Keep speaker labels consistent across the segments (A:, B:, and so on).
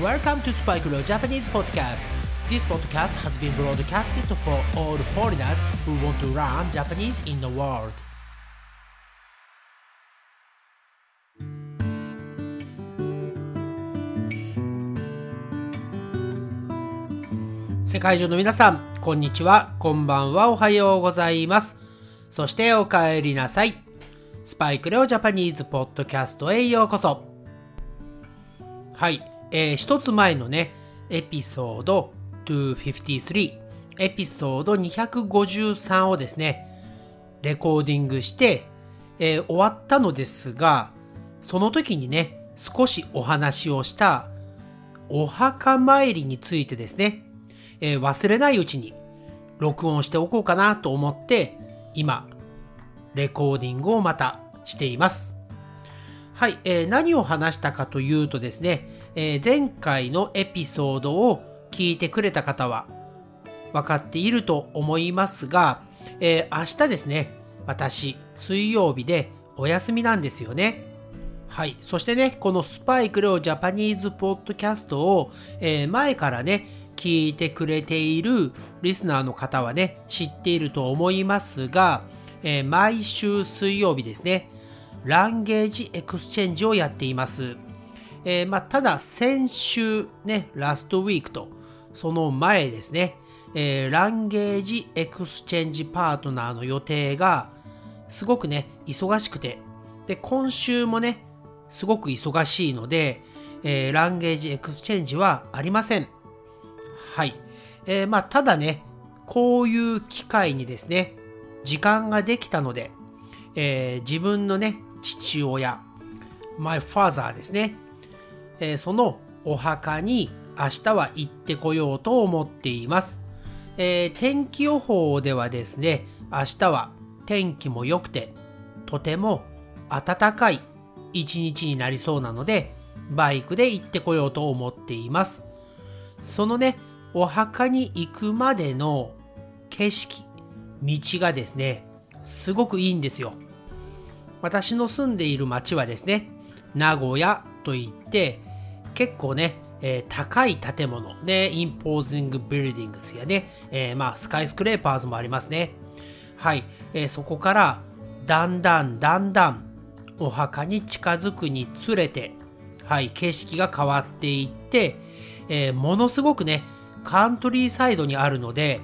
A: Welcome to Spike Leo Japanese Podcast. This podcast has been broadcasted for all foreigners who want to learn Japanese in the world. 世界中の皆さん、こんにちは、こんばんは、おはようございます。そしてお帰りなさい。スパイクレオジャパニーズポッドキャストへようこそ。はい、えー、一つ前のね、エピソード253、エピソード253をですね、レコーディングして、えー、終わったのですが、その時にね、少しお話をしたお墓参りについてですね、えー、忘れないうちに録音しておこうかなと思って今レコーディングをまたしています。はい、えー、何を話したかというとですね、えー、前回のエピソードを聞いてくれた方は分かっていると思いますが、えー、明日ですね、私、水曜日でお休みなんですよね。はい。そしてね、このスパイクレオジャパニーズポッドキャストを、えー、前からね、聞いてくれているリスナーの方はね、知っていると思いますが、えー、毎週水曜日ですね、 language exchange をやっています。えー、まあ、ただ先週ね、 last week と、その前ですね、えー、 language exchange partner の予定がすごくね、忙しくて、で、今週もね、すごく忙しいので、えー、 language exchange はありません。はい。えー、まあ、ただね、こういう機会にですね、時間ができたので、えー、自分のね、父親、my father ですね、えー、そのお墓に明日は行ってこようと思っています。えー、天気予報ではですね、明日は天気も良くて、とても暖かい一日になりそうなので、バイクで行ってこようと思っています。そのね、お墓に行くまでの景色、道がですね、すごくいいんですよ。私の住んでいる町はですね、名古屋といって、結構ね、えー、高い建物で、インポージングビルディングスやね、えー、まあ、スカイスクレーパーズもありますね。はい、えー、そこから、だんだんだんだん、お墓に近づくにつれて、はい、景色が変わっていって、えー、ものすごくね、カントリーサイドにあるので、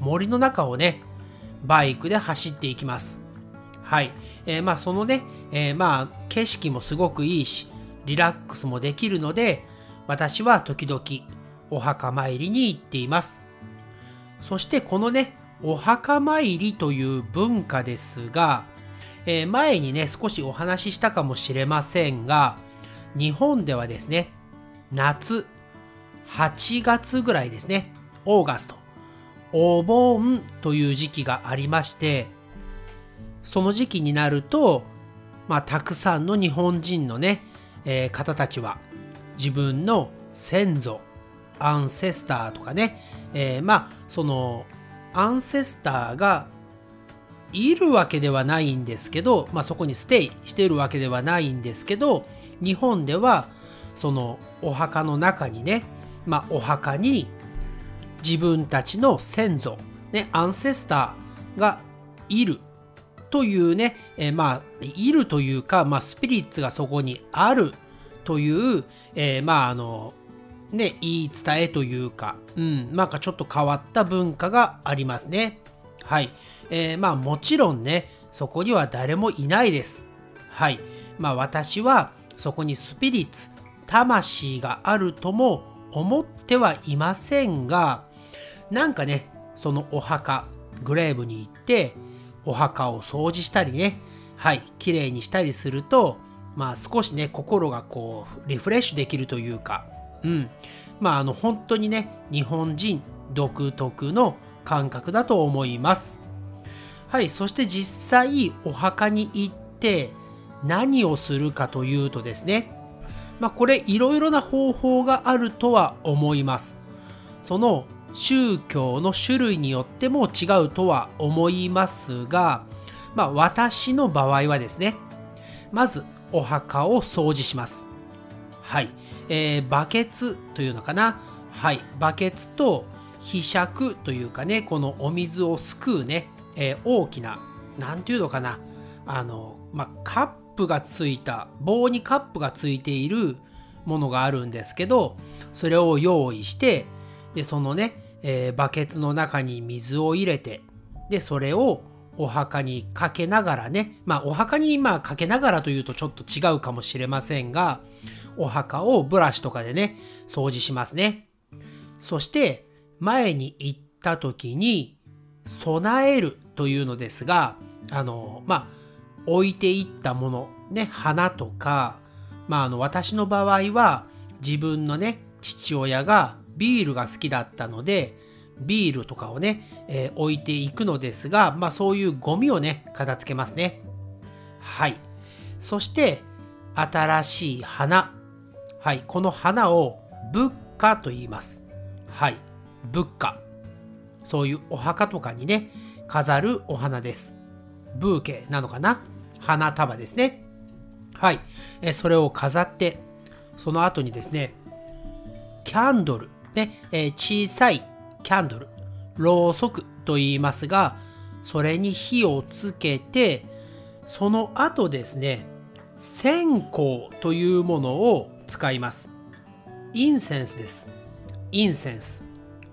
A: 森の中をね、バイクで走っていきます。はい。えー、まあそのね、えー、まあ景色もすごくいいし、リラックスもできるので、私は時々お墓参りに行っています。そしてこのね、お墓参りという文化ですが、えー、前にね、少しお話ししたかもしれませんが、日本ではですね、夏、8月ぐらいですね、オーガスト、お盆という時期がありまして、その時期になると、まあ、たくさんの日本人のね、えー、方たちは自分の先祖、アンセスターとかね、えー、まあ、その、アンセスターがいるわけではないんですけど、まあ、そこにステイしているわけではないんですけど、日本では、そのお墓の中にね、まあ、お墓に自分たちの先祖、ね、アンセスターがいる。というね、えー、まあ、いるというか、まあ、スピリッツがそこにあるという、えー、まあ、あの、ね、言い伝えというか、うん、なんかちょっと変わった文化がありますね。はい。えー、まあ、もちろんね、そこには誰もいないです。はい。まあ、私はそこにスピリッツ、魂があるとも思ってはいませんが、なんかね、そのお墓、グレーブに行って、お墓を掃除したりね、はい、綺麗にしたりすると、まあ少しね、心がこう、リフレッシュできるというか、うん。まああの、本当にね、日本人独特の感覚だと思います。はい、そして実際お墓に行って何をするかというとですね、まあ、これいろいろな方法があるとは思います。その宗教の種類によっても違うとは思いますが、まあ、私の場合はですね、まずお墓を掃除します。はい。えー、バケツというのかな。はい。バケツと、ひしというかね、このお水をすくうね、えー、大きな、なんていうのかな。あの、まあ、カップがついた、棒にカップがついているものがあるんですけど、それを用意して、で、そのね、えー、バケツの中に水を入れて、で、それをお墓にかけながらね、まあお墓に今かけながらというとちょっと違うかもしれませんが、お墓をブラシとかでね、掃除しますね。そして前に行った時に備えるというのですが、あの、まあ置いていったもの、ね、花とか、まああの私の場合は自分のね、父親がビールが好きだったので、ビールとかをね、えー、置いていくのですが、まあそういうゴミをね、片付けますね。はい。そして、新しい花。はい。この花を仏花と言います。はい。仏花。そういうお墓とかにね、飾るお花です。ブーケなのかな？花束ですね。はい。えそれを飾って、その後にですね、キャンドル、ねえ小さいキャンドル、ろうそくと言いますが、それに火をつけて、その後ですね、線香というものを使います。インセンスです。インセンス。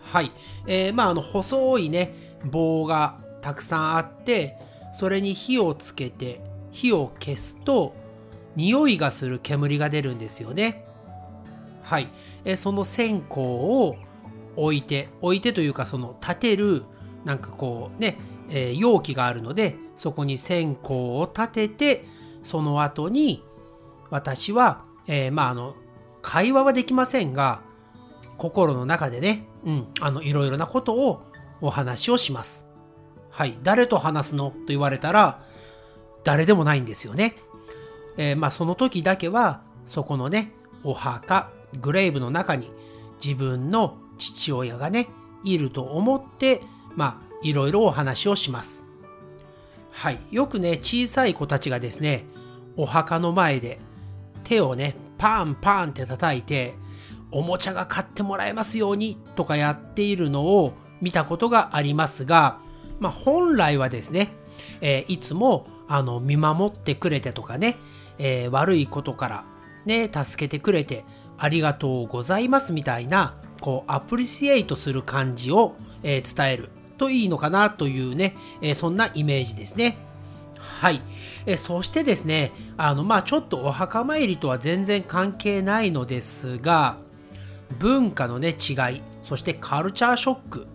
A: はい。えー、まあ、あの、細いね、棒がたくさんあって、それに火をつけて、火を消すと、匂いがする煙が出るんですよね。はい。え、その線香を置いて置いてというかその立てるなんかこうね、えー、容器があるのでそこに線香を立ててその後に私は、えー、まああの会話はできませんが心の中でね、うん、あのいろいろなことをお話をします。はい、誰と話すのと言われたら誰でもないんですよね。えー、まあその時だけはそこのねお墓グレーブの中に自分の父親がね、いると思って、まあ、いろいろお話をします。はい。よくね、小さい子たちがですね、お墓の前で手をね、パンパンって叩いて、おもちゃが買ってもらえますようにとかやっているのを見たことがありますが、まあ、本来はですね、えー、いつもあの見守ってくれてとかね、えー、悪いことからね、助けてくれてありがとうございますみたいなこうアプリシエイトする感じを、えー、伝えるといいのかなというね、えー、そんなイメージですね。はい。えそしてですね、あの、まあちょっとお墓参りとは全然関係ないのですが、文化のね、違い、そしてカルチャーショック、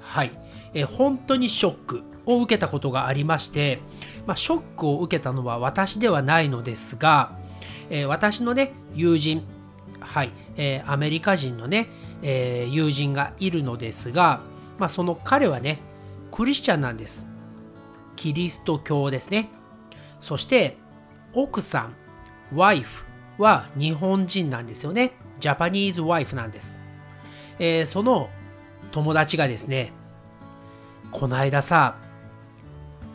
A: はい。え本当にショックを受けたことがありまして、まあ、ショックを受けたのは私ではないのですが、え私のね、友人、はい、えー、アメリカ人のね、えー、友人がいるのですが、まあ、その彼はね、クリスチャンなんです。キリスト教ですね。そして、奥さん、ワイフは日本人なんですよね。ジャパニーズワイフなんです。えー、その友達がですね、この間さ、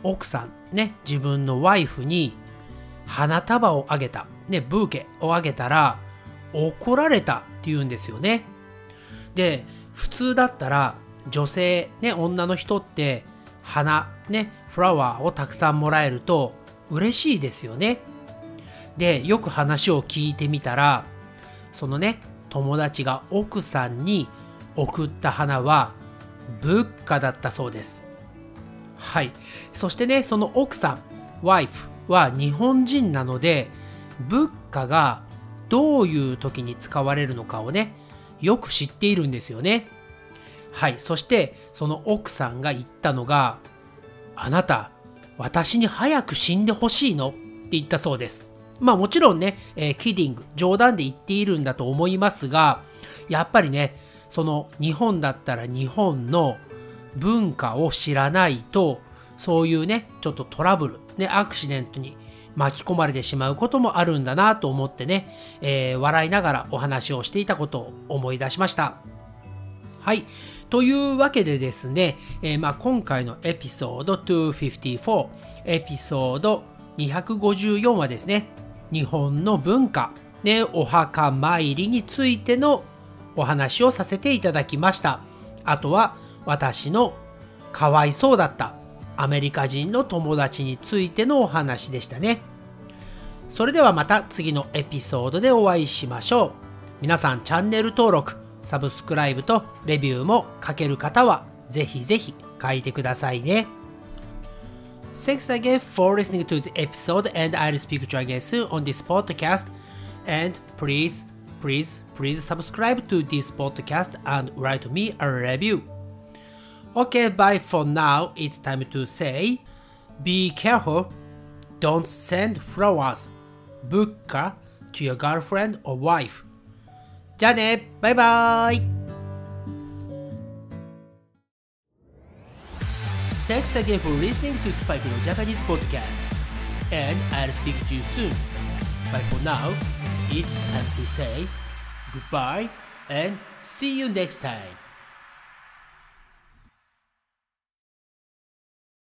A: 奥さん、ね、自分のワイフに花束をあげた、ね、ブーケをあげたら、怒られたって言うんですよね。で、普通だったら女性、ね、女の人って花、ね、フラワーをたくさんもらえると嬉しいですよね。で、よく話を聞いてみたら、そのね、友達が奥さんに送った花は仏花だったそうです。はい。そしてね、その奥さん、ワイフは日本人なので、仏花がどういう時に使われるのかをね、よく知っているんですよね。はい。そして、その奥さんが言ったのが、あなた、私に早く死んでほしいの？って言ったそうです。まあもちろんね、えー、キディング、冗談で言っているんだと思いますが、やっぱりね、その日本だったら日本の文化を知らないと、そういうね、ちょっとトラブル、ね、アクシデントに巻き込まれてしまうこともあるんだなと思ってね、えー、笑いながらお話をしていたことを思い出しました。はい。というわけでですね、えー、まあ、今回のエピソード254、エピソード254はですね、日本の文化ね、お墓参りについてのお話をさせていただきました。あとは私のかわいそうだったアメリカ人の友達についてのお話でしたね。それではまた次のエピソードでお会いしましょう。皆さんチャンネル登録、サブスクライブとレビューも書ける方はぜひぜひ書いてくださいね。Thanks again for listening to the episode and I'll speak to you again soon on this podcast. And please, please, please subscribe to this podcast and write me a review. Okay, bye for now. It's time to say, be careful. Don't send flowers, buka to your girlfriend or wife. じゃあね、バイバイ Thanks again for listening to Spike no Japanese podcast. And I'll speak to you soon. But for now, it's time to say goodbye and see you next time.